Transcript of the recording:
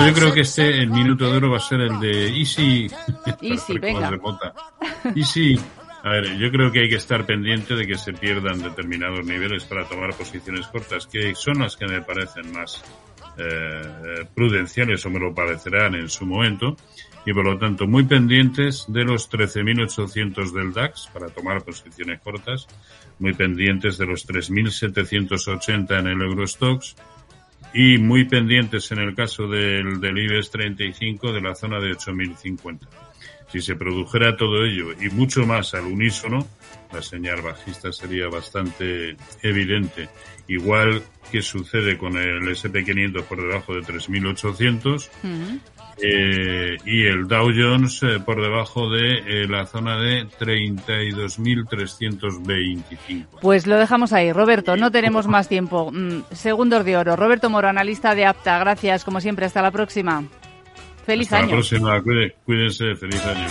Bueno, yo creo que este, el minuto de oro va a ser el de Easy. Easy, venga. Easy. A ver, yo creo que hay que estar pendiente de que se pierdan determinados niveles para tomar posiciones cortas, que son las que me parecen más eh, prudenciales o me lo parecerán en su momento y por lo tanto muy pendientes de los 13.800 del DAX para tomar posiciones cortas, muy pendientes de los 3.780 en el Eurostox y muy pendientes en el caso del, del IBEX 35 de la zona de 8.050. Si se produjera todo ello y mucho más al unísono, la señal bajista sería bastante evidente. Igual que sucede con el SP500 por debajo de 3.800 eh, y el Dow Jones eh, por debajo de eh, la zona de 32.325. Pues lo dejamos ahí. Roberto, no tenemos más tiempo. Mm, segundos de oro. Roberto Moro, analista de APTA. Gracias, como siempre. Hasta la próxima. Feliz Hasta año. la próxima. Cuídense. Feliz año.